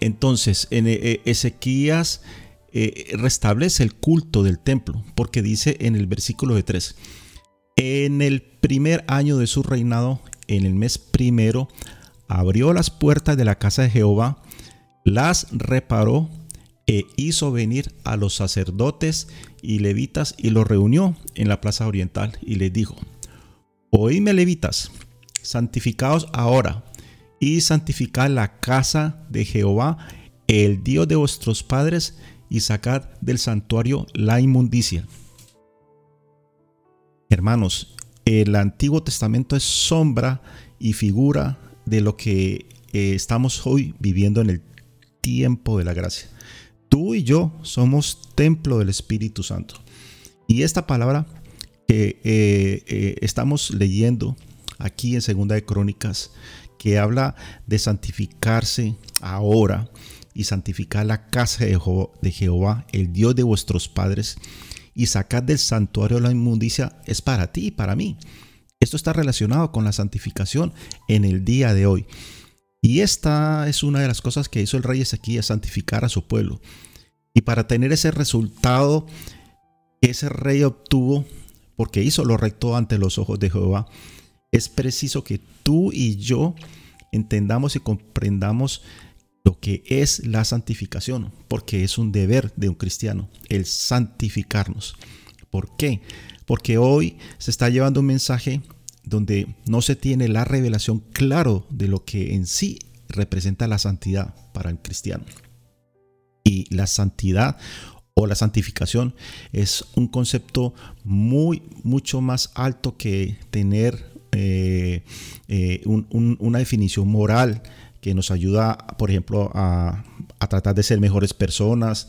Entonces, en eh, Ezequías eh, restablece el culto del templo, porque dice en el versículo de 3, en el primer año de su reinado, en el mes primero, abrió las puertas de la casa de Jehová, las reparó e hizo venir a los sacerdotes y levitas y los reunió en la plaza oriental y les dijo, oídme levitas, santificaos ahora y santificad la casa de Jehová, el Dios de vuestros padres, y sacad del santuario la inmundicia. Hermanos, el Antiguo Testamento es sombra y figura de lo que eh, estamos hoy viviendo en el tiempo de la gracia. Tú y yo somos templo del Espíritu Santo. Y esta palabra que eh, eh, estamos leyendo aquí en Segunda de Crónicas, que habla de santificarse ahora y santificar la casa de, Jehová, el Dios de vuestros padres, y sacar del santuario la inmundicia, es para ti y para mí. Esto está relacionado con la santificación en el día de hoy. Y esta es una de las cosas que hizo el rey Ezequiel, santificar a su pueblo. Y para tener ese resultado que ese rey obtuvo, porque hizo lo recto ante los ojos de Jehová, es preciso que tú y yo entendamos y comprendamos lo que es la santificación, porque es un deber de un cristiano, el santificarnos. ¿Por qué? Porque hoy se está llevando un mensaje donde no se tiene la revelación claro de lo que en sí representa la santidad para el cristiano. Y la santidad o la santificación es un concepto muy, mucho más alto que tener eh, eh, una definición moral que nos ayuda, por ejemplo, a, tratar de ser mejores personas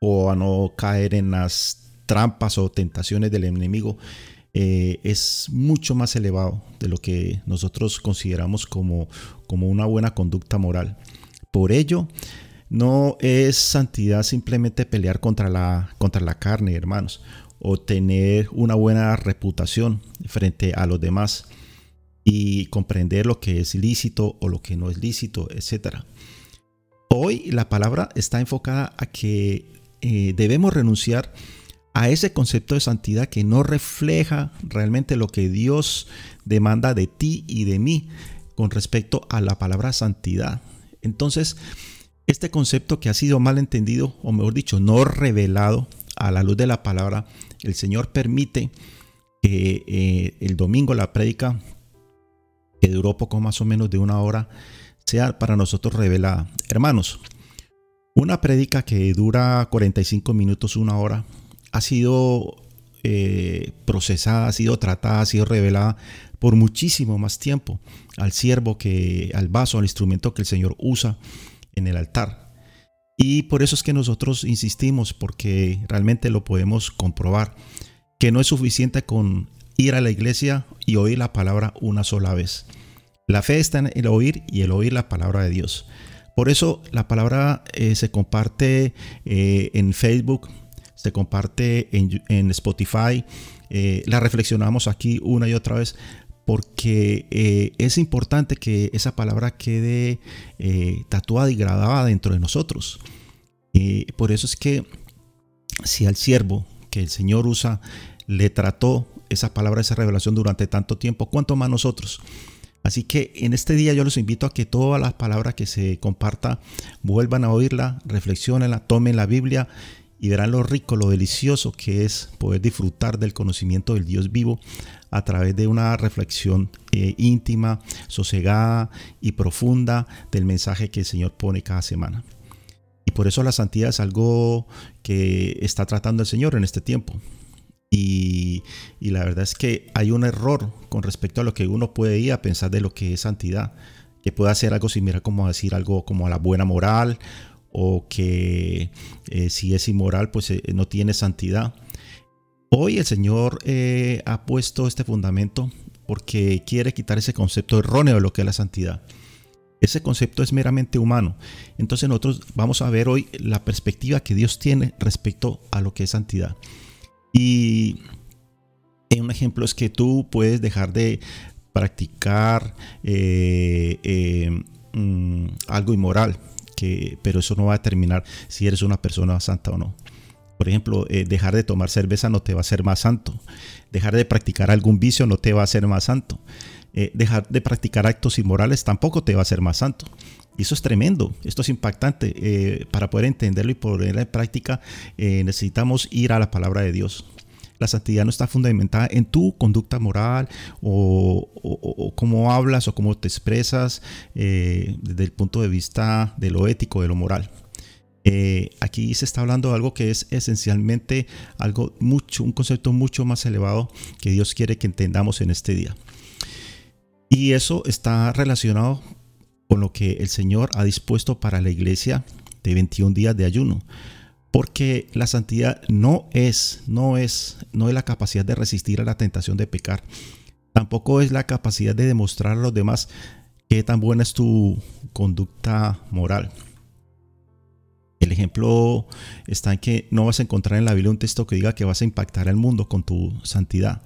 o a no caer en las trampas o tentaciones del enemigo. Eh, es mucho más elevado de lo que nosotros consideramos como, como una buena conducta moral. Por ello, no es santidad simplemente pelear contra la, contra la carne, hermanos, o tener una buena reputación frente a los demás y comprender lo que es lícito o lo que no es lícito, etc. Hoy la palabra está enfocada a que eh, debemos renunciar a ese concepto de santidad que no refleja realmente lo que Dios demanda de ti y de mí con respecto a la palabra santidad. Entonces, este concepto que ha sido mal entendido, o mejor dicho, no revelado a la luz de la palabra, el Señor permite que eh, el domingo la prédica que duró poco más o menos de una hora, sea para nosotros revelada. Hermanos, una prédica que dura 45 minutos, una hora, ha sido eh, procesada, ha sido tratada, ha sido revelada por muchísimo más tiempo al siervo que al vaso, al instrumento que el Señor usa en el altar. Y por eso es que nosotros insistimos, porque realmente lo podemos comprobar, que no es suficiente con ir a la iglesia y oír la palabra una sola vez. La fe está en el oír y el oír la palabra de Dios. Por eso la palabra eh, se comparte eh, en Facebook, se comparte en, Spotify, eh, la reflexionamos aquí una y otra vez porque es importante que esa palabra quede tatuada y grabada dentro de nosotros. por eso es que si al siervo que el Señor usa le trató esa palabra, esa revelación durante tanto tiempo, ¿cuánto más nosotros? Así que en este día yo los invito a que todas las palabras que se comparta vuelvan a oírla, reflexionenla, tomen la Biblia y verán lo rico, lo delicioso que es poder disfrutar del conocimiento del Dios vivo a través de una reflexión eh, íntima, sosegada y profunda del mensaje que el Señor pone cada semana. Y por eso la santidad es algo que está tratando el Señor en este tiempo. Y, la verdad es que hay un error con respecto a lo que uno puede ir a pensar de lo que es santidad, que puede hacer algo similar como decir algo como a la buena moral o que eh, si es inmoral pues eh, no tiene santidad. Hoy el Señor eh, ha puesto este fundamento porque quiere quitar ese concepto erróneo de lo que es la santidad. Ese concepto es meramente humano. Entonces nosotros vamos a ver hoy la perspectiva que Dios tiene respecto a lo que es santidad. Y un ejemplo es que tú puedes dejar de practicar mm, algo inmoral. Pero eso no va a determinar si eres una persona santa o no. Por ejemplo, eh, dejar de tomar cerveza no te va a hacer más santo. Dejar de practicar algún vicio no te va a hacer más santo. Eh, dejar de practicar actos inmorales tampoco te va a hacer más santo. Y eso es tremendo, esto es impactante. Eh, para poder entenderlo y ponerlo en práctica, necesitamos ir a la palabra de Dios. La santidad no está fundamentada en tu conducta moral o, cómo hablas o cómo te expresas desde el punto de vista de lo ético, de lo moral. Eh, aquí se está hablando de algo que es esencialmente algo mucho, un concepto mucho más elevado que Dios quiere que entendamos en este día. Y eso está relacionado con lo que el Señor ha dispuesto para la iglesia de 21 días de ayuno. Porque la santidad no es, no es, no es la capacidad de resistir a la tentación de pecar. Tampoco es la capacidad de demostrar a los demás qué tan buena es tu conducta moral. El ejemplo está en que no vas a encontrar en la Biblia un texto que diga que vas a impactar al mundo con tu santidad.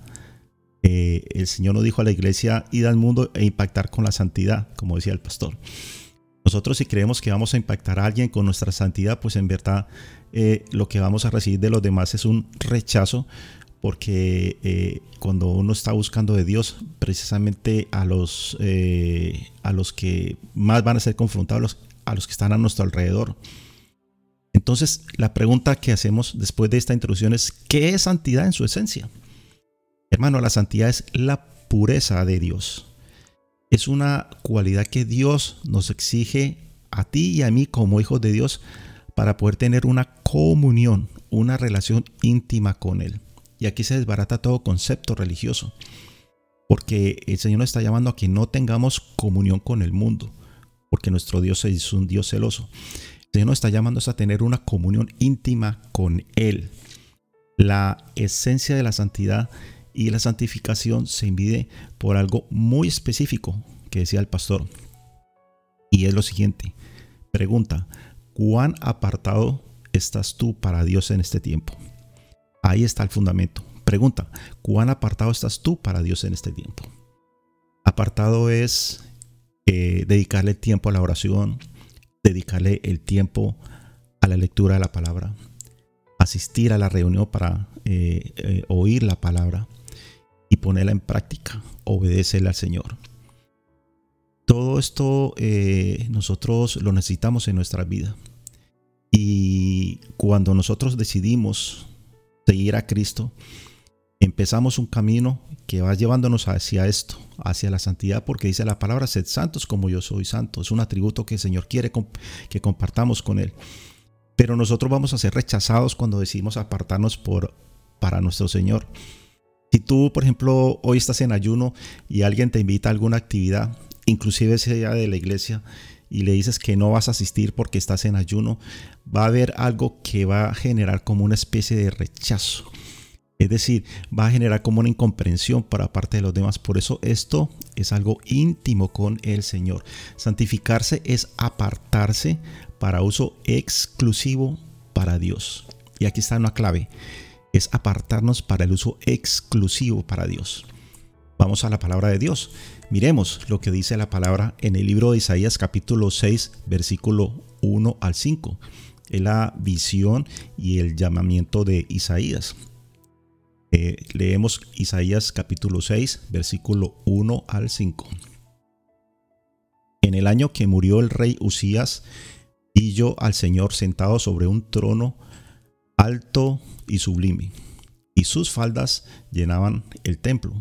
Eh, el Señor nos dijo a la iglesia, ir al mundo e impactar con la santidad, como decía el pastor. Nosotros si creemos que vamos a impactar a alguien con nuestra santidad, pues en verdad eh, lo que vamos a recibir de los demás es un rechazo, porque eh, cuando uno está buscando de Dios, precisamente a los, a los que más van a ser confrontados, a los que están a nuestro alrededor. Entonces, la pregunta que hacemos después de esta introducción es, ¿qué es santidad en su esencia? Hermano, la santidad es la pureza de Dios. Es una cualidad que Dios nos exige a ti y a mí como hijos de Dios para poder tener una comunión, una relación íntima con Él. Y aquí se desbarata todo concepto religioso, porque el Señor nos está llamando a que no tengamos comunión con el mundo, porque nuestro Dios es un Dios celoso. Señor nos está llamando a tener una comunión íntima con Él. La esencia de la santidad y la santificación se mide por algo muy específico que decía el pastor. Y es lo siguiente. Pregunta, ¿cuán apartado estás tú para Dios en este tiempo? Ahí está el fundamento. Pregunta, ¿cuán apartado estás tú para Dios en este tiempo? Apartado es eh, dedicarle tiempo a la oración, dedicarle el tiempo a la lectura de la palabra, asistir a la reunión para eh, eh, oír la palabra y ponerla en práctica, obedecerle al Señor. Todo esto eh, nosotros lo necesitamos en nuestra vida. Y cuando nosotros decidimos seguir a Cristo, empezamos un camino que va llevándonos hacia esto, hacia la santidad, porque dice la palabra, sed santos como yo soy santo. Es un atributo que el Señor quiere que compartamos con Él. Pero nosotros vamos a ser rechazados cuando decidimos apartarnos por, para nuestro Señor. Si tú, por ejemplo, hoy estás en ayuno y alguien te invita a alguna actividad, inclusive sea de la iglesia, y le dices que no vas a asistir porque estás en ayuno, va a haber algo que va a generar como una especie de rechazo es decir, va a generar como una incomprensión para parte de los demás. Por eso esto es algo íntimo con el Señor. Santificarse es apartarse para uso exclusivo para Dios. Y aquí está una clave. Es apartarnos para el uso exclusivo para Dios. Vamos a la palabra de Dios. Miremos lo que dice la palabra en el libro de Isaías capítulo 6, versículo 1 al 5. Es la visión y el llamamiento de Isaías. Eh, leemos Isaías capítulo 6, versículo 1 al 5. En el año que murió el rey Usías, vi yo al Señor sentado sobre un trono alto y sublime, y sus faldas llenaban el templo.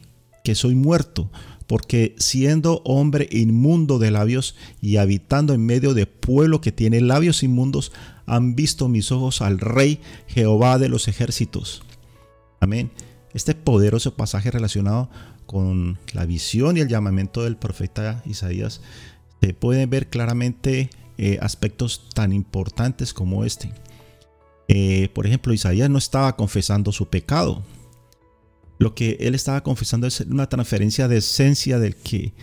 que soy muerto, porque siendo hombre inmundo de labios y habitando en medio de pueblo que tiene labios inmundos, han visto mis ojos al Rey Jehová de los ejércitos. Amén. Este poderoso pasaje relacionado con la visión y el llamamiento del profeta Isaías se puede ver claramente eh, aspectos tan importantes como este. Eh, por ejemplo, Isaías no estaba confesando su pecado. Lo que él estaba confesando es una transferencia de esencia del que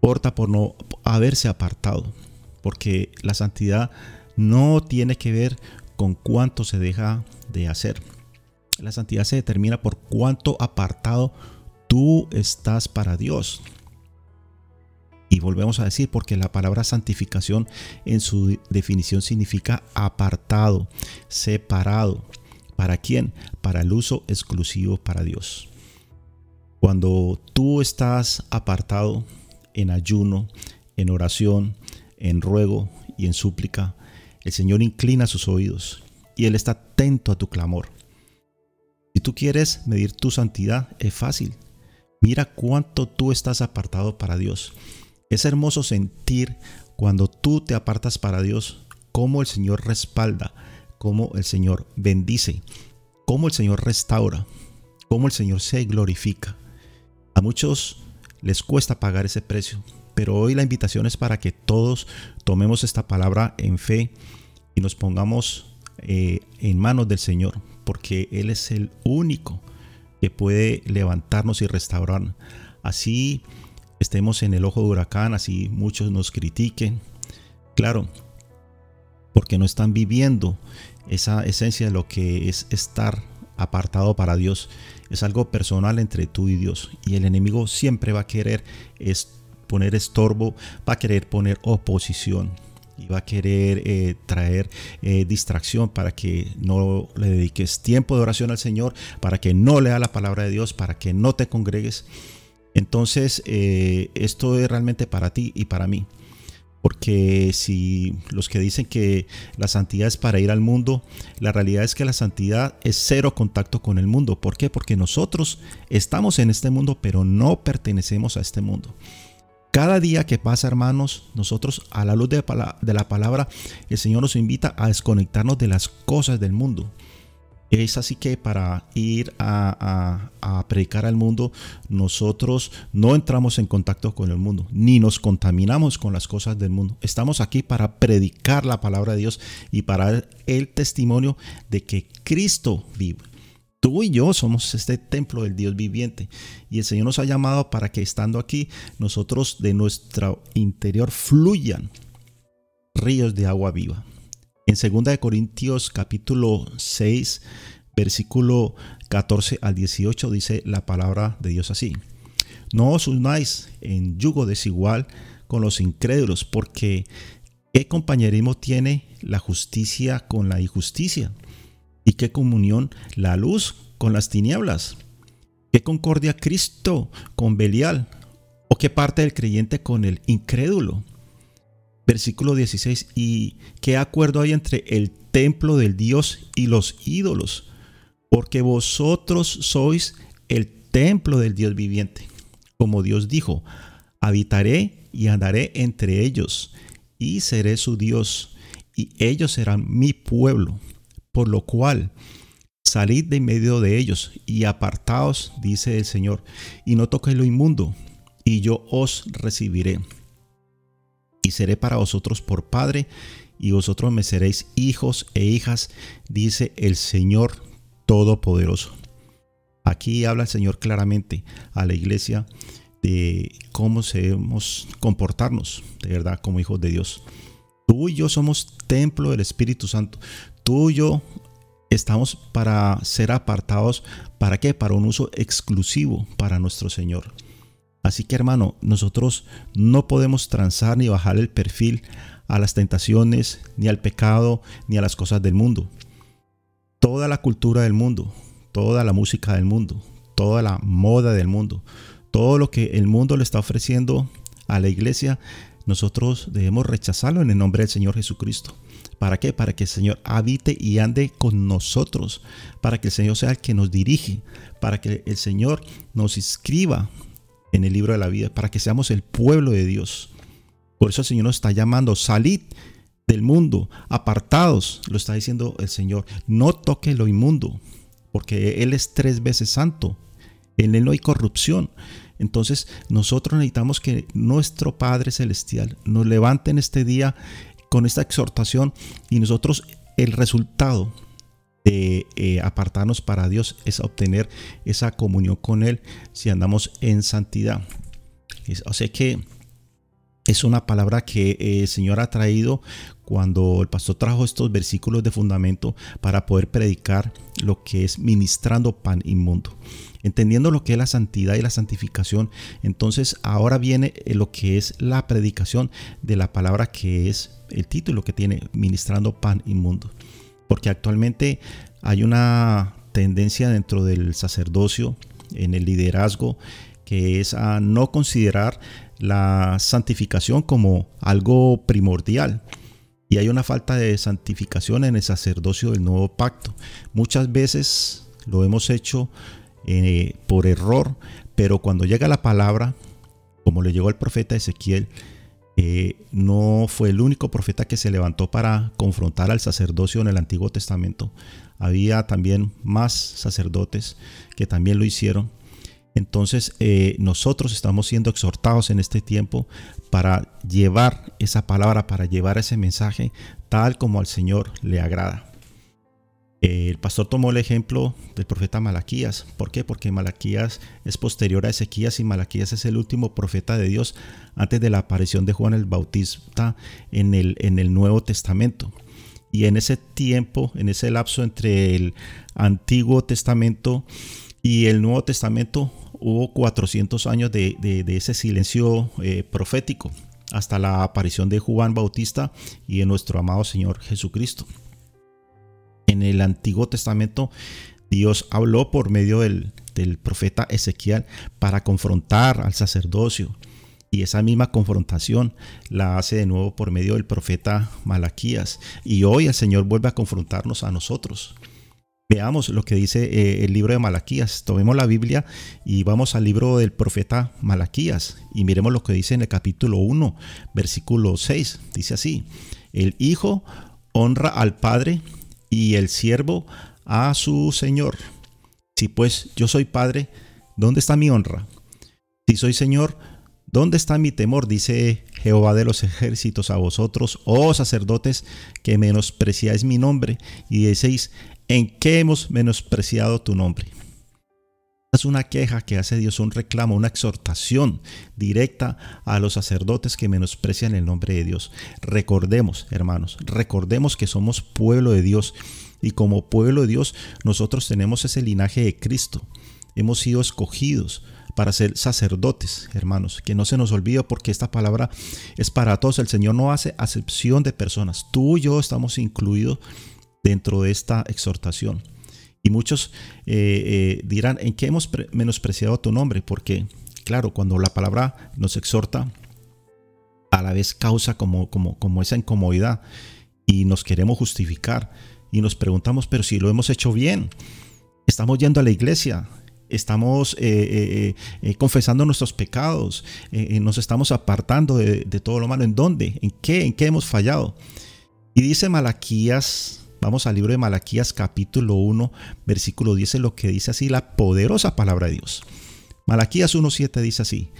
porta por no haberse apartado. Porque la santidad no tiene que ver con cuánto se deja de hacer. La santidad se determina por cuánto apartado tú estás para Dios. Y volvemos a decir, porque la palabra santificación en su definición significa apartado, separado. ¿Para quién? Para el uso exclusivo para Dios. Cuando tú estás apartado en ayuno, en oración, en ruego y en súplica, el Señor inclina sus oídos y Él está atento a tu clamor. Si tú quieres medir tu santidad, es fácil. Mira cuánto tú estás apartado para Dios. Es hermoso sentir cuando tú te apartas para Dios, cómo el Señor respalda, cómo el Señor bendice, cómo el Señor restaura, cómo el Señor se glorifica. A muchos les cuesta pagar ese precio, pero hoy la invitación es para que todos tomemos esta palabra en fe y nos pongamos eh, en manos del Señor, porque Él es el único que puede levantarnos y restaurar. Así estemos en el ojo de huracán, así muchos nos critiquen. Claro, porque no están viviendo esa esencia de lo que es estar apartado para Dios. Es algo personal entre tú y Dios. Y el enemigo siempre va a querer poner estorbo, va a querer poner oposición y va a querer eh, traer eh, distracción para que no le dediques tiempo de oración al Señor, para que no lea la palabra de Dios, para que no te congregues. Entonces, eh, esto es realmente para ti y para mí. Porque si los que dicen que la santidad es para ir al mundo, la realidad es que la santidad es cero contacto con el mundo. ¿Por qué? Porque nosotros estamos en este mundo, pero no pertenecemos a este mundo. Cada día que pasa, hermanos, nosotros a la luz de la palabra, el Señor nos invita a desconectarnos de las cosas del mundo. Es así que para ir a, predicar al mundo, nosotros no entramos en contacto con el mundo, ni nos contaminamos con las cosas del mundo. Estamos aquí para predicar la palabra de Dios y para el testimonio de que Cristo vive. Tú y yo somos este templo del Dios viviente y el Señor nos ha llamado para que estando aquí nosotros de nuestro interior fluyan ríos de agua viva. En 2 Corintios capítulo 6, versículo 14 al 18 dice la palabra de Dios así. No os unáis en yugo desigual con los incrédulos, porque ¿qué compañerismo tiene la justicia con la injusticia? ¿Y qué comunión la luz con las tinieblas? ¿Qué concordia Cristo con Belial? ¿O qué parte del creyente con el incrédulo? Versículo 16, ¿y qué acuerdo hay entre el templo del Dios y los ídolos? Porque vosotros sois el templo del Dios viviente. Como Dios dijo, habitaré y andaré entre ellos, y seré su Dios, y ellos serán mi pueblo. Por lo cual, salid de medio de ellos y apartaos, dice el Señor, y no toquéis lo inmundo, y yo os recibiré y seré para vosotros por Padre, y vosotros me seréis hijos e hijas, dice el Señor Todopoderoso. Aquí habla el Señor claramente a la iglesia de cómo debemos comportarnos, de verdad, como hijos de Dios. Tú y yo somos templo del Espíritu Santo. Tú y yo estamos para ser apartados. ¿Para qué? Para un uso exclusivo para nuestro Señor. Así que hermano, nosotros no podemos transar ni bajar el perfil a las tentaciones, ni al pecado, ni a las cosas del mundo. Toda la cultura del mundo, toda la música del mundo, toda la moda del mundo, todo lo que el mundo le está ofreciendo a la iglesia, nosotros debemos rechazarlo en el nombre del Señor Jesucristo. ¿Para qué? Para que el Señor habite y ande con nosotros, para que el Señor sea el que nos dirige, para que el Señor nos inscriba en el libro de la vida, para que seamos el pueblo de Dios. Por eso el Señor nos está llamando, salid del mundo, apartados, lo está diciendo el Señor, no toque lo inmundo, porque Él es tres veces santo, en Él no hay corrupción. Entonces nosotros necesitamos que nuestro Padre Celestial nos levante en este día con esta exhortación y nosotros el resultado de eh, apartarnos para Dios es obtener esa comunión con Él si andamos en santidad. O sea que es una palabra que eh, el Señor ha traído cuando el pastor trajo estos versículos de fundamento para poder predicar lo que es ministrando pan inmundo. Entendiendo lo que es la santidad y la santificación, entonces ahora viene eh, lo que es la predicación de la palabra que es el título que tiene, ministrando pan inmundo. Porque actualmente hay una tendencia dentro del sacerdocio, en el liderazgo, que es a no considerar la santificación como algo primordial. Y hay una falta de santificación en el sacerdocio del nuevo pacto. Muchas veces lo hemos hecho eh, por error, pero cuando llega la palabra, como le llegó al profeta Ezequiel, eh, no fue el único profeta que se levantó para confrontar al sacerdocio en el Antiguo Testamento. Había también más sacerdotes que también lo hicieron. Entonces eh, nosotros estamos siendo exhortados en este tiempo para llevar esa palabra, para llevar ese mensaje tal como al Señor le agrada. El pastor tomó el ejemplo del profeta Malaquías. ¿Por qué? Porque Malaquías es posterior a Ezequías y Malaquías es el último profeta de Dios antes de la aparición de Juan el Bautista en el, en el Nuevo Testamento. Y en ese tiempo, en ese lapso entre el Antiguo Testamento y el Nuevo Testamento, hubo 400 años de, ese silencio eh, profético hasta la aparición de Juan Bautista y de nuestro amado Señor Jesucristo. En el Antiguo Testamento Dios habló por medio del, profeta Ezequiel para confrontar al sacerdocio. Y esa misma confrontación la hace de nuevo por medio del profeta Malaquías. Y hoy el Señor vuelve a confrontarnos a nosotros. Veamos lo que dice eh, el libro de Malaquías. Tomemos la Biblia y vamos al libro del profeta Malaquías y miremos lo que dice en el capítulo 1, versículo 6. Dice así, el Hijo honra al Padre y el siervo a su Señor. Si pues yo soy Padre, ¿dónde está mi honra? Si soy Señor, ¿dónde está mi temor? Dice Jehová de los ejércitos a vosotros, oh sacerdotes, que menospreciáis mi nombre y decéis, ¿En qué hemos menospreciado tu nombre? Es una queja que hace Dios, un reclamo, una exhortación directa a los sacerdotes que menosprecian el nombre de Dios. Recordemos, hermanos, recordemos que somos pueblo de Dios y como pueblo de Dios nosotros tenemos ese linaje de Cristo. Hemos sido escogidos para ser sacerdotes, hermanos. Que no se nos olvide porque esta palabra es para todos. El Señor no hace acepción de personas. Tú y yo estamos incluidos dentro de esta exhortación. Y muchos eh, eh, dirán, ¿en qué hemos menospreciado tu nombre? Porque, claro, cuando la palabra nos exhorta, a la vez causa como, como, como esa incomodidad y nos queremos justificar y nos preguntamos, pero si lo hemos hecho bien, estamos yendo a la iglesia, estamos eh, confesando nuestros pecados, nos estamos apartando de, de, todo lo malo. ¿En dónde? ¿En qué? ¿En qué hemos fallado? Y dice Malaquías Vamos al libro de Malaquías capítulo 1, versículo 10, lo que dice así la poderosa palabra de Dios. Malaquías 1.7 dice así,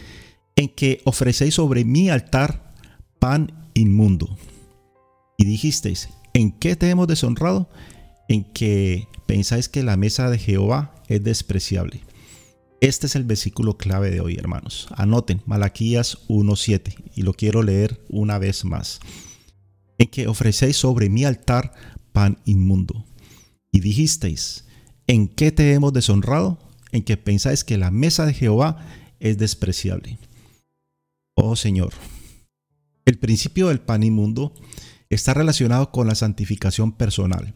en que ofrecéis sobre mi altar pan inmundo. Y dijisteis, ¿en qué te hemos deshonrado? En que pensáis que la mesa de Jehová es despreciable. Este es el versículo clave de hoy, hermanos. Anoten Malaquías 1.7 y lo quiero leer una vez más. En que ofrecéis sobre mi altar pan inmundo. Y dijisteis, ¿en qué te hemos deshonrado? En que pensáis que la mesa de Jehová es despreciable. Oh Señor, el principio del pan inmundo está relacionado con la santificación personal.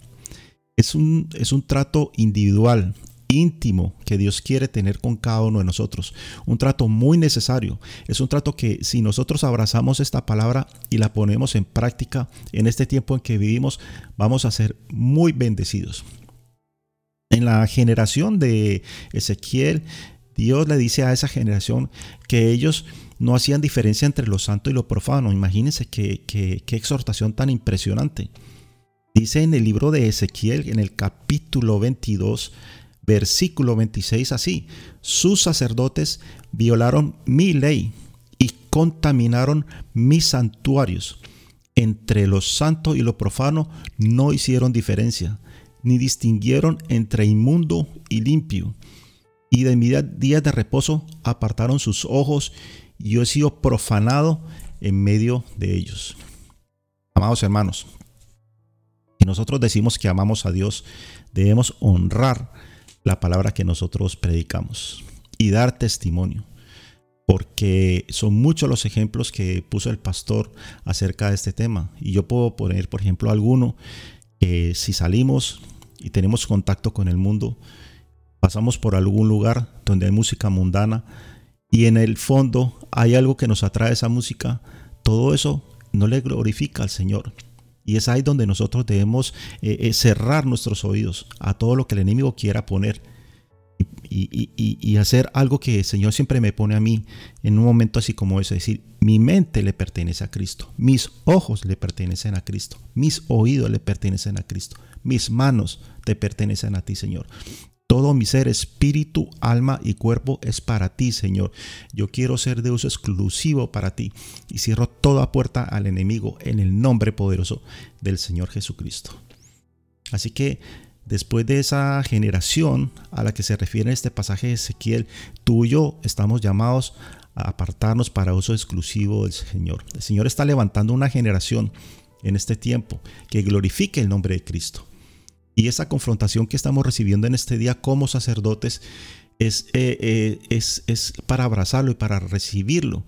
Es un, es un trato individual íntimo que Dios quiere tener con cada uno de nosotros. Un trato muy necesario. Es un trato que si nosotros abrazamos esta palabra y la ponemos en práctica en este tiempo en que vivimos, vamos a ser muy bendecidos. En la generación de Ezequiel, Dios le dice a esa generación que ellos no hacían diferencia entre lo santo y lo profano. Imagínense qué, qué, qué exhortación tan impresionante. Dice en el libro de Ezequiel, en el capítulo 22, versículo 26 así, sus sacerdotes violaron mi ley y contaminaron mis santuarios. entre lo santo y lo profano no hicieron diferencia, ni distinguieron entre inmundo y limpio. Y de mis días de reposo apartaron sus ojos, y yo he sido profanado en medio de ellos. Amados hermanos, si nosotros decimos que amamos a Dios, debemos honrar la palabra que nosotros predicamos y dar testimonio porque son muchos los ejemplos que puso el pastor acerca de este tema. Y yo puedo poner, por ejemplo, alguno que si salimos y tenemos contacto con el mundo, pasamos por algún lugar donde hay música mundana y en el fondo hay algo que nos atrae esa música, todo eso no le glorifica al Señor. Y es ahí donde nosotros debemos eh, eh, cerrar nuestros oídos a todo lo que el enemigo quiera poner y, hacer algo que el Señor siempre me pone a mí en un momento así como ese, es decir, mi mente le pertenece a Cristo, mis ojos le pertenecen a Cristo, mis oídos le pertenecen a Cristo, mis manos te pertenecen a ti, Señor. Todo mi ser, espíritu, alma y cuerpo es para ti, Señor. Yo quiero ser de uso exclusivo para ti y cierro toda puerta al enemigo en el nombre poderoso del Señor Jesucristo. Así que Después de esa generación a la que se refiere este pasaje de Ezequiel, tú y yo estamos llamados a apartarnos para uso exclusivo del Señor. El Señor está levantando una generación en este tiempo que glorifique el nombre de Cristo. Y esa confrontación que estamos recibiendo en este día como sacerdotes es, eh, eh, es, es para abrazarlo y para recibirlo.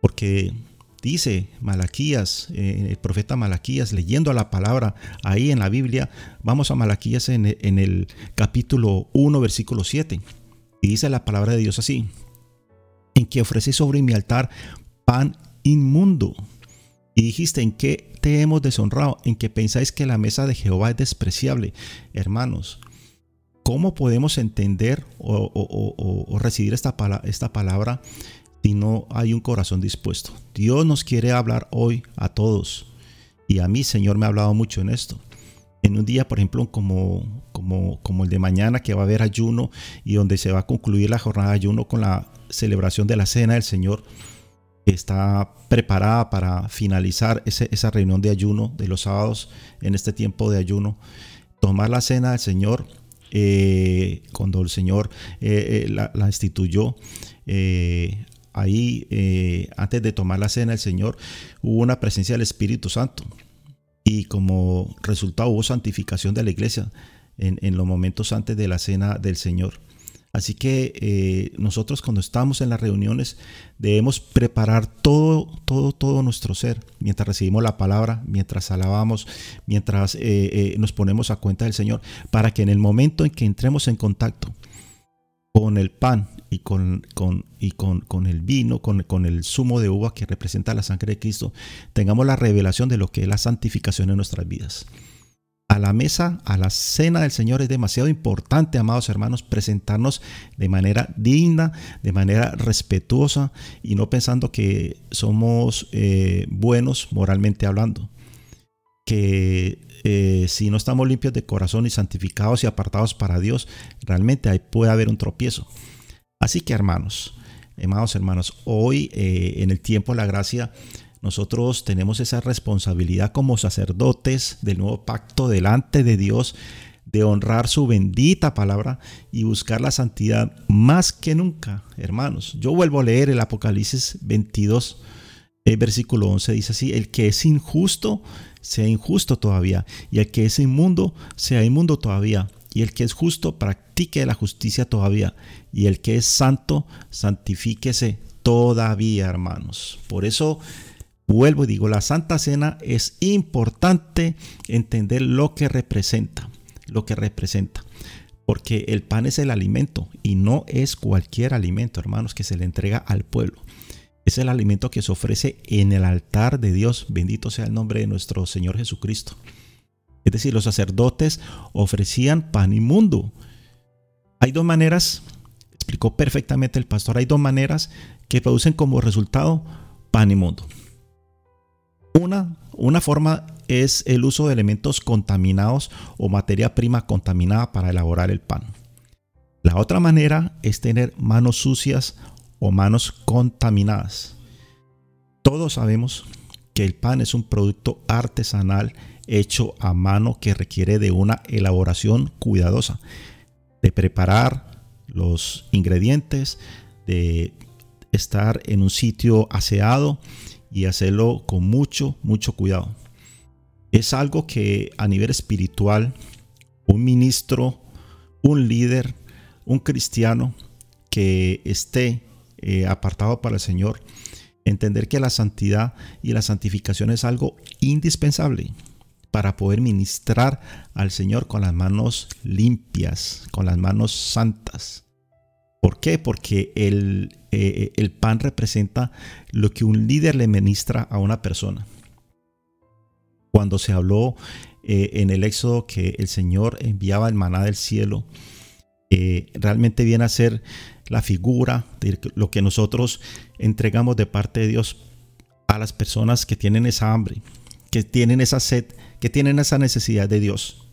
Porque dice Malaquías, eh, el profeta Malaquías, leyendo la palabra ahí en la Biblia, vamos a Malaquías en, el capítulo 1, versículo 7, y dice la palabra de Dios así, en que ofrecí sobre mi altar pan inmundo. Y dijiste, ¿en qué te hemos deshonrado? En que pensáis que la mesa de Jehová es despreciable. Hermanos, ¿cómo podemos entender o, recibir esta, esta palabra si no hay un corazón dispuesto. Dios nos quiere hablar hoy a todos. Y a mí, Señor, me ha hablado mucho en esto. En un día, por ejemplo, como, como, como el de mañana, que va a haber ayuno y donde se va a concluir la jornada de ayuno con la celebración de la cena del Señor, está preparada para finalizar esa reunión de ayuno de los sábados en este tiempo de ayuno. Tomar la cena del Señor eh, cuando el Señor eh, eh, la, la, instituyó ahí, antes de tomar la cena del Señor, hubo una presencia del Espíritu Santo. Y como resultado hubo santificación de la iglesia en, los momentos antes de la cena del Señor. Así que eh, nosotros cuando estamos en las reuniones debemos preparar todo, todo, todo nuestro ser mientras recibimos la palabra, mientras alabamos, mientras eh, nos ponemos a cuenta del Señor, para que en el momento en que entremos en contacto con el pan y con, con, y con, con el vino, con, con, el zumo de uva que representa la sangre de Cristo, tengamos la revelación de lo que es la santificación en nuestras vidas. A la mesa, a la cena del Señor es demasiado importante, amados hermanos, presentarnos de manera digna, de manera respetuosa y no pensando que somos eh, buenos moralmente hablando. Que eh, si no estamos limpios de corazón y santificados y apartados para Dios, realmente ahí puede haber un tropiezo. Así que hermanos, amados hermanos, hoy eh, en el tiempo de la gracia, nosotros tenemos esa responsabilidad como sacerdotes del nuevo pacto delante de Dios de honrar su bendita palabra y buscar la santidad más que nunca, hermanos. Yo vuelvo a leer el Apocalipsis 22, el versículo 11, dice así, el que es injusto, sea injusto todavía, y el que es inmundo, sea inmundo todavía, y el que es justo, practique la justicia todavía, y el que es santo, santifíquese todavía, hermanos. Por eso vuelvo y digo, la Santa Cena es importante entender lo que representa, lo que representa. Porque el pan es el alimento y no es cualquier alimento, hermanos, que se le entrega al pueblo. Es el alimento que se ofrece en el altar de Dios. Bendito sea el nombre de nuestro Señor Jesucristo. Es decir, los sacerdotes ofrecían pan inmundo. Hay dos maneras, explicó perfectamente el pastor, hay dos maneras que producen como resultado pan inmundo. Una, una forma es el uso de elementos contaminados o materia prima contaminada para elaborar el pan. La otra manera es tener manos sucias o manos contaminadas. Todos sabemos que el pan es un producto artesanal hecho a mano que requiere de una elaboración cuidadosa, de preparar los ingredientes, de estar en un sitio aseado y hacerlo con mucho, mucho cuidado. Es algo que a nivel espiritual, un ministro, un líder, un cristiano que esté eh, apartado para el Señor, entender que la santidad y la santificación es algo indispensable para poder ministrar al Señor con las manos limpias, con las manos santas. ¿Por qué? Porque el, eh, el pan representa lo que un líder le ministra a una persona. Cuando se habló eh, en el Éxodo que el Señor enviaba el maná del cielo, eh, realmente viene a ser la figura de lo que nosotros entregamos de parte de Dios a las personas que tienen esa hambre, que tienen esa sed, que tienen esa necesidad de Dios.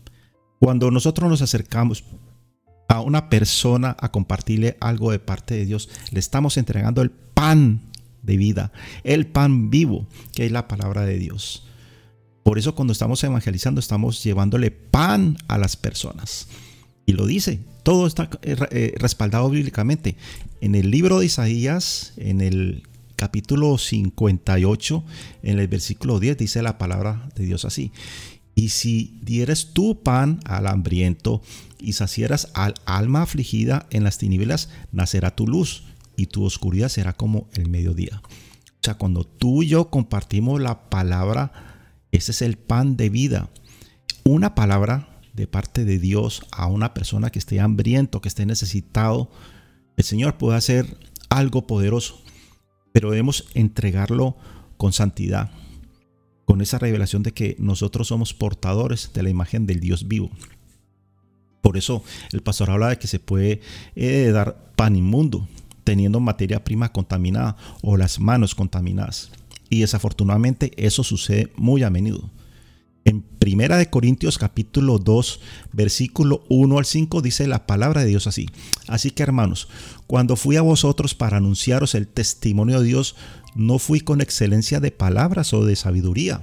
Cuando nosotros nos acercamos a una persona a compartirle algo de parte de Dios, le estamos entregando el pan de vida, el pan vivo, que es la palabra de Dios. Por eso cuando estamos evangelizando estamos llevándole pan a las personas. Y lo dice, todo está eh, eh, respaldado bíblicamente. En el libro de Isaías, en el capítulo 58, en el versículo 10, dice la palabra de Dios así. Y si dieres tu pan al hambriento y sacieras al alma afligida en las tinieblas, nacerá tu luz y tu oscuridad será como el mediodía. O sea, cuando tú y yo compartimos la palabra, ese es el pan de vida. Una palabra de parte de Dios a una persona que esté hambriento, que esté necesitado, el Señor puede hacer algo poderoso, pero debemos entregarlo con santidad, con esa revelación de que nosotros somos portadores de la imagen del Dios vivo. Por eso el pastor habla de que se puede eh, dar pan inmundo, teniendo materia prima contaminada o las manos contaminadas. Y desafortunadamente eso sucede muy a menudo. En Primera de Corintios capítulo 2, versículo 1 al 5 dice la palabra de Dios así. Así que hermanos, cuando fui a vosotros para anunciaros el testimonio de Dios, no fui con excelencia de palabras o de sabiduría.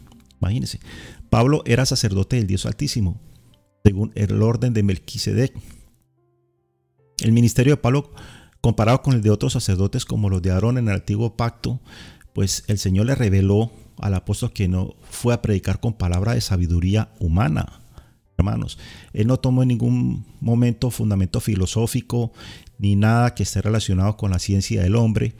Imagínense, Pablo era sacerdote del Dios Altísimo, según el orden de Melquisedec. El ministerio de Pablo, comparado con el de otros sacerdotes como los de Aarón en el antiguo pacto, pues el Señor le reveló al apóstol que no fue a predicar con palabra de sabiduría humana. Hermanos, él no tomó en ningún momento fundamento filosófico ni nada que esté relacionado con la ciencia del hombre.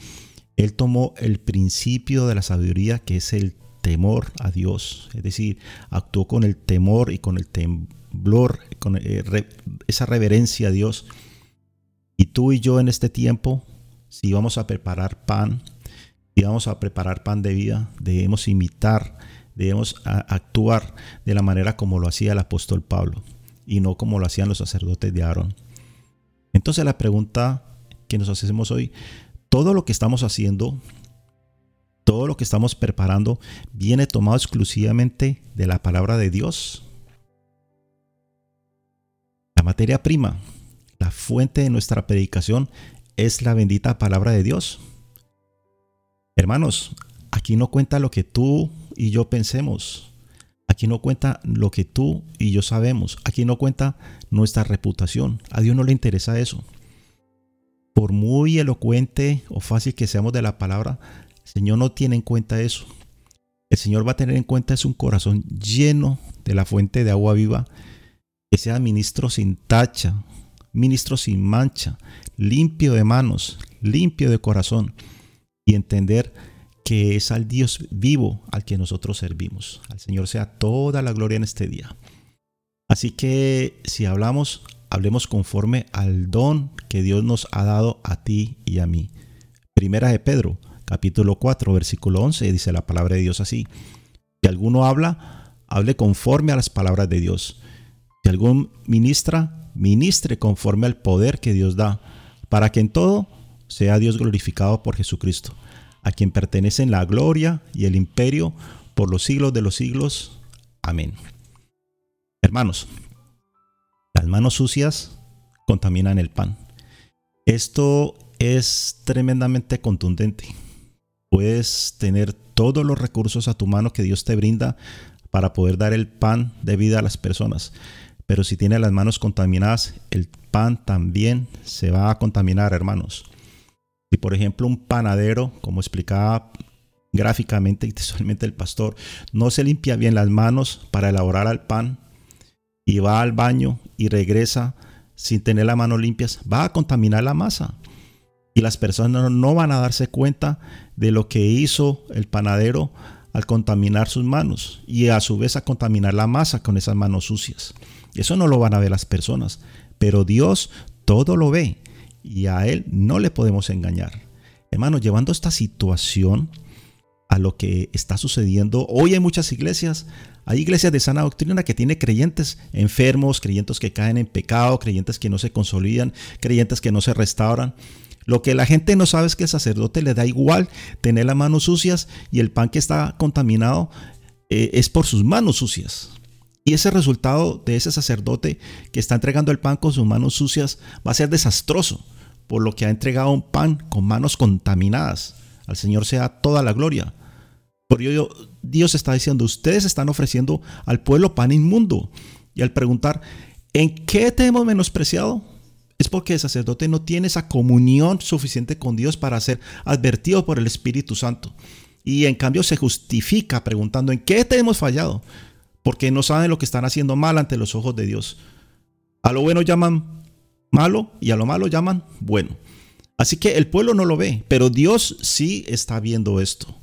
Él tomó el principio de la sabiduría que es el temor a Dios. Es decir, actuó con el temor y con el temblor, con eh, esa reverencia a Dios. Y tú y yo en este tiempo, si vamos a preparar pan, y vamos a preparar pan de vida, debemos imitar, debemos actuar de la manera como lo hacía el apóstol Pablo y no como lo hacían los sacerdotes de Aarón. Entonces la pregunta que nos hacemos hoy, todo lo que estamos haciendo, todo lo que estamos preparando, viene tomado exclusivamente de la palabra de Dios. La materia prima, la fuente de nuestra predicación es la bendita palabra de Dios. Hermanos, aquí no cuenta lo que tú y yo pensemos. Aquí no cuenta lo que tú y yo sabemos. Aquí no cuenta nuestra reputación. A Dios no le interesa eso. Por muy elocuente o fácil que seamos de la palabra, Señor no tiene en cuenta eso. El Señor va a tener en cuenta es un corazón lleno de la fuente de agua viva, que sea ministro sin tacha, ministro sin mancha, limpio de manos, limpio de corazón y entender que es al Dios vivo al que nosotros servimos. Al Señor sea toda la gloria en este día. Así que si hablamos, hablemos conforme al don que Dios nos ha dado a ti y a mí. Primera de Pedro, capítulo 4, versículo 11, dice la palabra de Dios así. Si alguno habla, hable conforme a las palabras de Dios. Si algún ministra, ministre conforme al poder que Dios da, para que en todo sea Dios glorificado por Jesucristo, a quien pertenecen la gloria y el imperio por los siglos de los siglos. Amén. Hermanos, las manos sucias contaminan el pan. Esto es tremendamente contundente. Puedes tener todos los recursos a tu mano que Dios te brinda para poder dar el pan de vida a las personas. Pero si tienes las manos contaminadas, el pan también se va a contaminar, hermanos. Si por ejemplo un panadero, como explicaba gráficamente y textualmente el pastor, no se limpia bien las manos para elaborar el pan y va al baño y regresa sin tener las manos limpias, va a contaminar la masa. Y las personas no van a darse cuenta de lo que hizo el panadero al contaminar sus manos y a su vez a contaminar la masa con esas manos sucias. Eso no lo van a ver las personas, pero Dios todo lo ve y a Él no le podemos engañar. Hermanos, llevando esta situación a lo que está sucediendo, hoy hay muchas iglesias hay iglesias de sana doctrina que tiene creyentes enfermos, creyentes que caen en pecado, creyentes que no se consolidan, creyentes que no se restauran. Lo que la gente no sabe es que el sacerdote le da igual tener las manos sucias y el pan que está contaminado eh, es por sus manos sucias. Y ese resultado de ese sacerdote que está entregando el pan con sus manos sucias va a ser desastroso, por lo que ha entregado un pan con manos contaminadas. Al Señor sea toda la gloria. Por ello, Dios está diciendo, ustedes están ofreciendo al pueblo pan inmundo. Y al preguntar, ¿en qué te hemos menospreciado? Es porque el sacerdote no tiene esa comunión suficiente con Dios para ser advertido por el Espíritu Santo. Y en cambio se justifica preguntando, ¿en qué te hemos fallado? Porque no saben lo que están haciendo mal ante los ojos de Dios. A lo bueno llaman malo y a lo malo llaman bueno. Así que el pueblo no lo ve, pero Dios sí está viendo esto.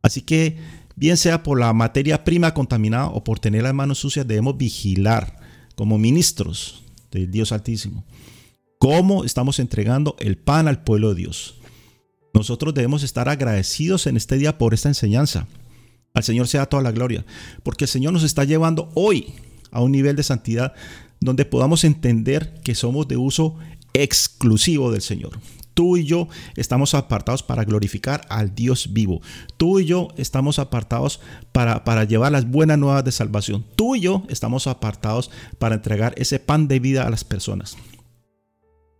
Así que, bien sea por la materia prima contaminada o por tener las manos sucias, debemos vigilar como ministros del Dios Altísimo cómo estamos entregando el pan al pueblo de Dios. Nosotros debemos estar agradecidos en este día por esta enseñanza. Al Señor sea toda la gloria, porque el Señor nos está llevando hoy a un nivel de santidad donde podamos entender que somos de uso exclusivo del Señor. Tú y yo estamos apartados para glorificar al Dios vivo. Tú y yo estamos apartados para, para llevar las buenas nuevas de salvación. Tú y yo estamos apartados para entregar ese pan de vida a las personas.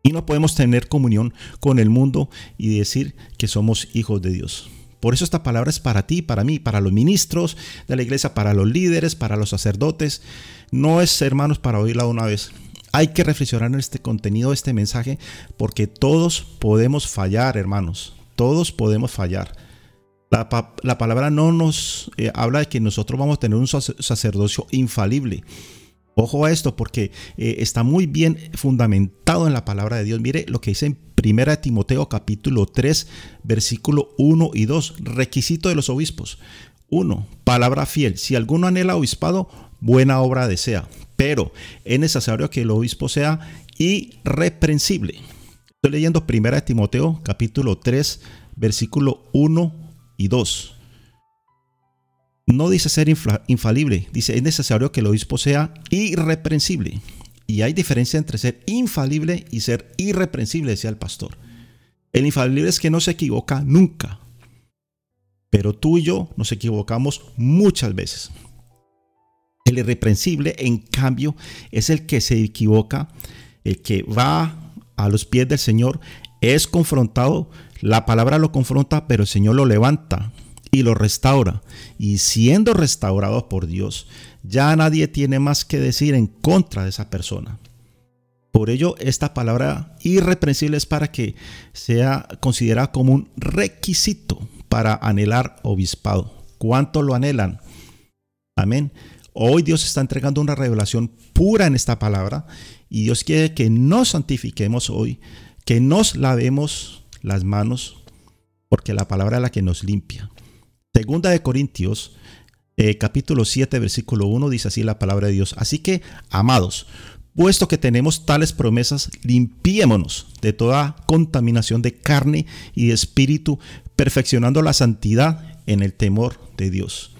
Y no podemos tener comunión con el mundo y decir que somos hijos de Dios. Por eso esta palabra es para ti, para mí, para los ministros de la iglesia, para los líderes, para los sacerdotes. No es, hermanos, para oírla una vez. Hay que reflexionar en este contenido, este mensaje, porque todos podemos fallar, hermanos. Todos podemos fallar. La, palabra no nos eh, habla de que nosotros vamos a tener un sacerdocio infalible. Ojo a esto porque eh, está muy bien fundamentado en la palabra de Dios. Mire lo que dice en 1 Timoteo capítulo 3 versículo 1 y 2. Requisito de los obispos. 1. Palabra fiel. Si alguno anhela obispado, buena obra desea pero es necesario que el obispo sea irreprensible. Estoy leyendo 1 Timoteo capítulo 3, versículo 1 y 2. No dice ser infalible, dice es necesario que el obispo sea irreprensible. Y hay diferencia entre ser infalible y ser irreprensible, decía el pastor. El infalible es que no se equivoca nunca. Pero tú y yo nos equivocamos muchas veces. El irreprensible, en cambio, es el que se equivoca, el que va a los pies del Señor, es confrontado, la palabra lo confronta, pero el Señor lo levanta y lo restaura. Y siendo restaurado por Dios, ya nadie tiene más que decir en contra de esa persona. Por ello, esta palabra irreprensible es para que sea considerada como un requisito para anhelar obispado. ¿Cuánto lo anhelan? Amén. Hoy Dios está entregando una revelación pura en esta palabra y Dios quiere que nos santifiquemos hoy, que nos lavemos las manos, porque la palabra es la que nos limpia. Segunda de Corintios, eh, capítulo 7, versículo 1, dice así la palabra de Dios. Así que, amados, puesto que tenemos tales promesas, limpiémonos de toda contaminación de carne y de espíritu, perfeccionando la santidad en el temor de Dios.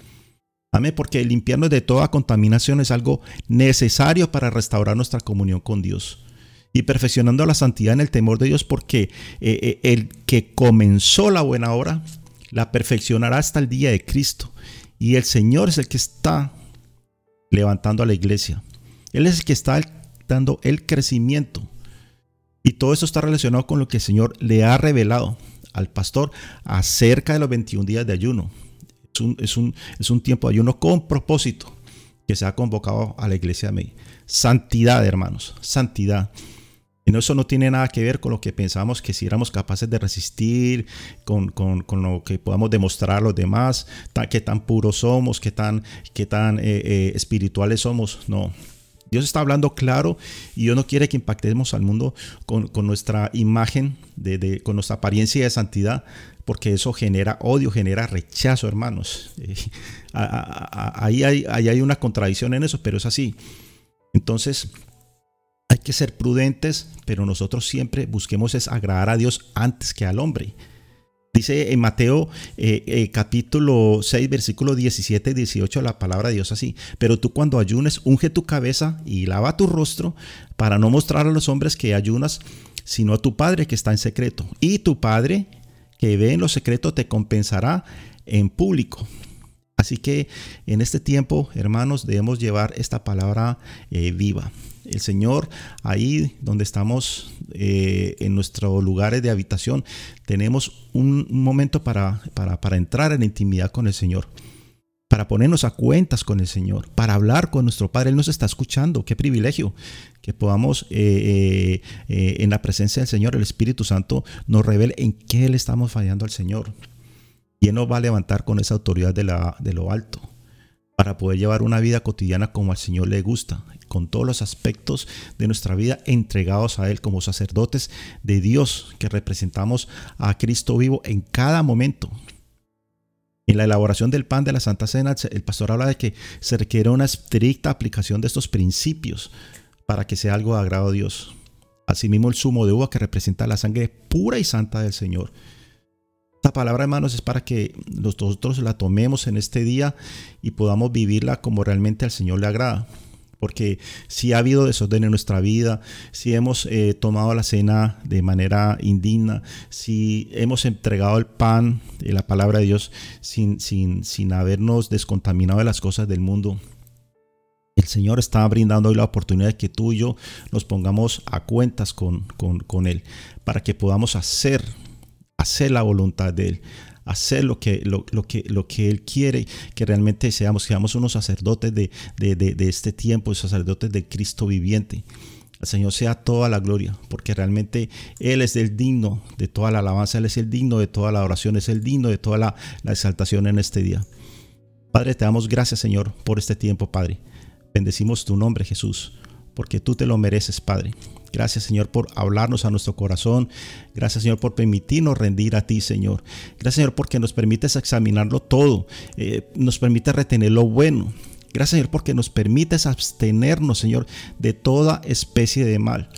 Amén, porque limpiarnos de toda contaminación es algo necesario para restaurar nuestra comunión con Dios. Y perfeccionando la santidad en el temor de Dios, porque eh, eh, el que comenzó la buena obra, la perfeccionará hasta el día de Cristo. Y el Señor es el que está levantando a la iglesia. Él es el que está dando el crecimiento. Y todo eso está relacionado con lo que el Señor le ha revelado al pastor acerca de los 21 días de ayuno. Es un, es un, tiempo de ayuno con propósito que se ha convocado a la iglesia de México. Santidad, hermanos, santidad. Y eso no tiene nada que ver con lo que pensamos que si éramos capaces de resistir, con, lo que podamos demostrar a los demás, qué tan puros somos, qué tan, qué tan eh, eh, espirituales somos. No, Dios está hablando claro y Dios no quiere que impactemos al mundo con, nuestra imagen, de, con nuestra apariencia de santidad, porque eso genera odio, genera rechazo, hermanos. ahí, hay, ahí hay una contradicción en eso, pero es así. Entonces, hay que ser prudentes, pero nosotros siempre busquemos es agradar a Dios antes que al hombre. Dice en Mateo eh, eh, capítulo 6, versículo 17 y 18 la palabra de Dios así. Pero tú cuando ayunes, unge tu cabeza y lava tu rostro para no mostrar a los hombres que ayunas, sino a tu Padre que está en secreto. Y tu Padre que ve en lo secreto te compensará en público. Así que en este tiempo, hermanos, debemos llevar esta palabra eh, viva el Señor, ahí donde estamos eh, en nuestros lugares de habitación, tenemos un, momento para, para, entrar en intimidad con el Señor, para ponernos a cuentas con el Señor, para hablar con nuestro Padre. Él nos está escuchando. Qué privilegio que podamos eh, en la presencia del Señor, el Espíritu Santo nos revele en qué le estamos fallando al Señor. Y Él nos va a levantar con esa autoridad de, lo alto para poder llevar una vida cotidiana como al Señor le gusta, con todos los aspectos de nuestra vida entregados a Él como sacerdotes de Dios que representamos a Cristo vivo en cada momento. En la elaboración del pan de la Santa Cena, el pastor habla de que se requiere una estricta aplicación de estos principios para que sea algo de agrado a Dios. Asimismo, el zumo de uva que representa la sangre pura y santa del Señor esta palabra, hermanos, es para que nosotros la tomemos en este día y podamos vivirla como realmente al Señor le agrada. Porque si ha habido desorden en nuestra vida, si hemos eh, tomado la cena de manera indigna, si hemos entregado el pan y la palabra de Dios sin, sin, sin habernos descontaminado de las cosas del mundo, el Señor está brindando hoy la oportunidad de que tú y yo nos pongamos a cuentas con, con, con Él, para que podamos hacer hacer la voluntad de Él, hacer lo que, lo, que, lo que Él quiere, que realmente seamos, seamos unos sacerdotes de, de, este tiempo, sacerdotes de Cristo viviente. Al Señor sea toda la gloria, porque realmente Él es el digno de toda la alabanza, Él es el digno de toda la oración, es el digno de toda la, la exaltación en este día. Padre, te damos gracias, Señor, por este tiempo, Padre. Bendecimos tu nombre, Jesús, porque tú te lo mereces, Padre. Gracias Señor por hablarnos a nuestro corazón. Gracias Señor por permitirnos rendir a ti Señor. Gracias Señor porque nos permites examinarlo todo. Eh, nos permite retener lo bueno. Gracias Señor porque nos permites abstenernos Señor de toda especie de mal.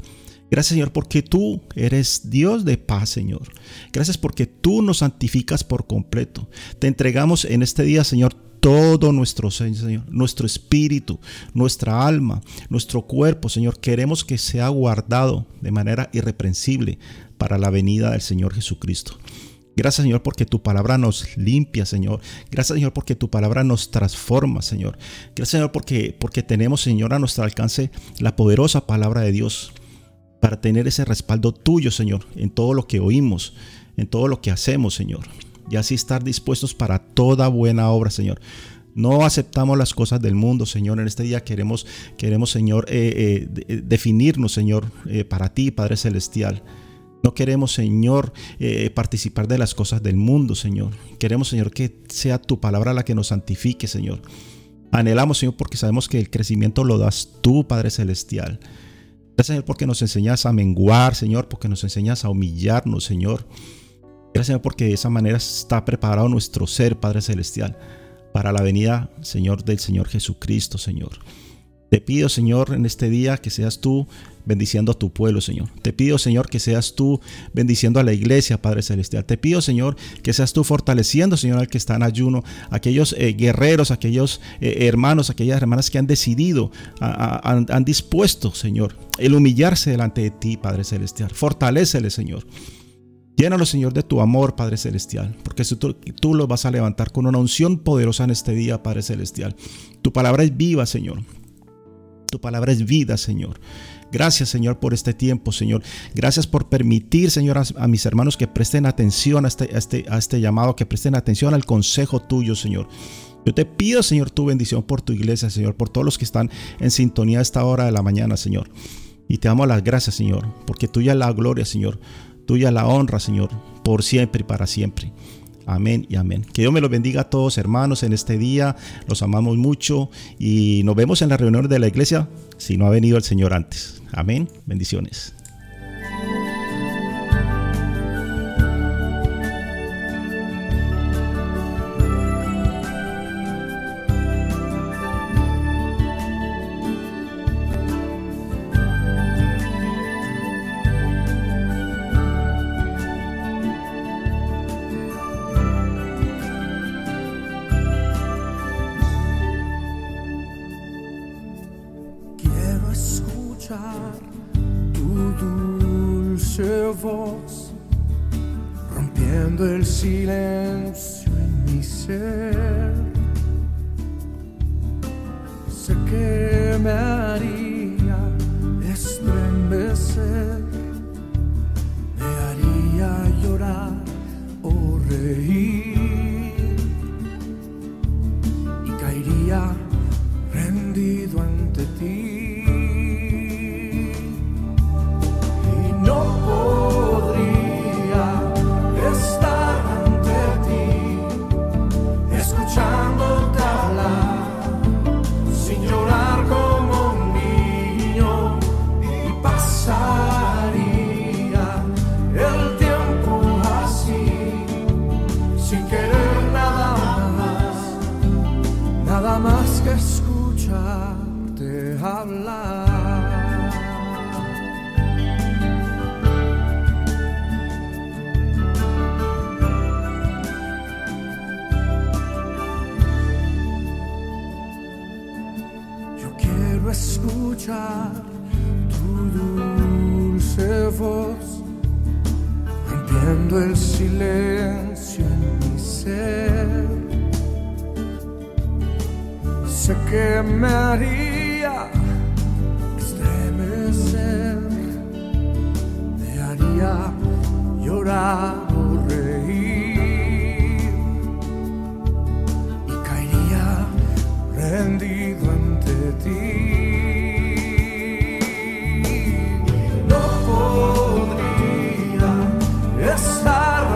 Gracias Señor porque tú eres Dios de paz Señor. Gracias porque tú nos santificas por completo. Te entregamos en este día Señor todo nuestro Señor, nuestro espíritu, nuestra alma, nuestro cuerpo, Señor, queremos que sea guardado de manera irreprensible para la venida del Señor Jesucristo. Gracias Señor porque tu palabra nos limpia, Señor. Gracias Señor porque tu palabra nos transforma, Señor. Gracias Señor porque, porque tenemos, Señor, a nuestro alcance la poderosa palabra de Dios para tener ese respaldo tuyo, Señor, en todo lo que oímos, en todo lo que hacemos, Señor y así estar dispuestos para toda buena obra, Señor. No aceptamos las cosas del mundo, Señor. En este día queremos, queremos Señor, eh, eh, definirnos, Señor, eh, para ti, Padre Celestial. No queremos, Señor, participar de las cosas del mundo, Señor. Queremos, Señor, que sea tu palabra la que nos santifique, Señor. Anhelamos, Señor, porque sabemos que el crecimiento lo das tú, Padre Celestial. Gracias, Señor, porque nos enseñas a menguar, Señor, porque nos enseñas a humillarnos, Señor. Gracias porque de esa manera está preparado nuestro ser, Padre Celestial, para la venida, Señor, del Señor Jesucristo, Señor. Te pido, Señor, en este día que seas tú bendiciendo a tu pueblo, Señor. Te pido, Señor, que seas tú bendiciendo a la iglesia, Padre Celestial. Te pido, Señor, que seas tú fortaleciendo, Señor, al que está en ayuno, aquellos eh, guerreros, aquellos eh, hermanos, aquellas hermanas que han decidido, han, dispuesto, Señor, el humillarse delante de ti, Padre Celestial. Fortalécele, Señor. Llénalo, Señor, de tu amor, Padre Celestial, porque tú, tú los vas a levantar con una unción poderosa en este día, Padre Celestial. Tu palabra es viva, Señor. Tu palabra es vida, Señor. Gracias, Señor, por este tiempo, Señor. Gracias por permitir, Señor, a, mis hermanos que presten atención a este, este, a este llamado, que presten atención al consejo tuyo, Señor. Yo te pido, Señor, tu bendición por tu iglesia, Señor, por todos los que están en sintonía a esta hora de la mañana, Señor. Y te damos las gracias, Señor, porque tuya es la gloria, Señor. Tuya la honra, Señor, por siempre y para siempre. Amén y amén. Que Dios me los bendiga a todos, hermanos, en este día. Los amamos mucho y nos vemos en la reunión de la iglesia si no ha venido el Señor antes. Amén. Bendiciones.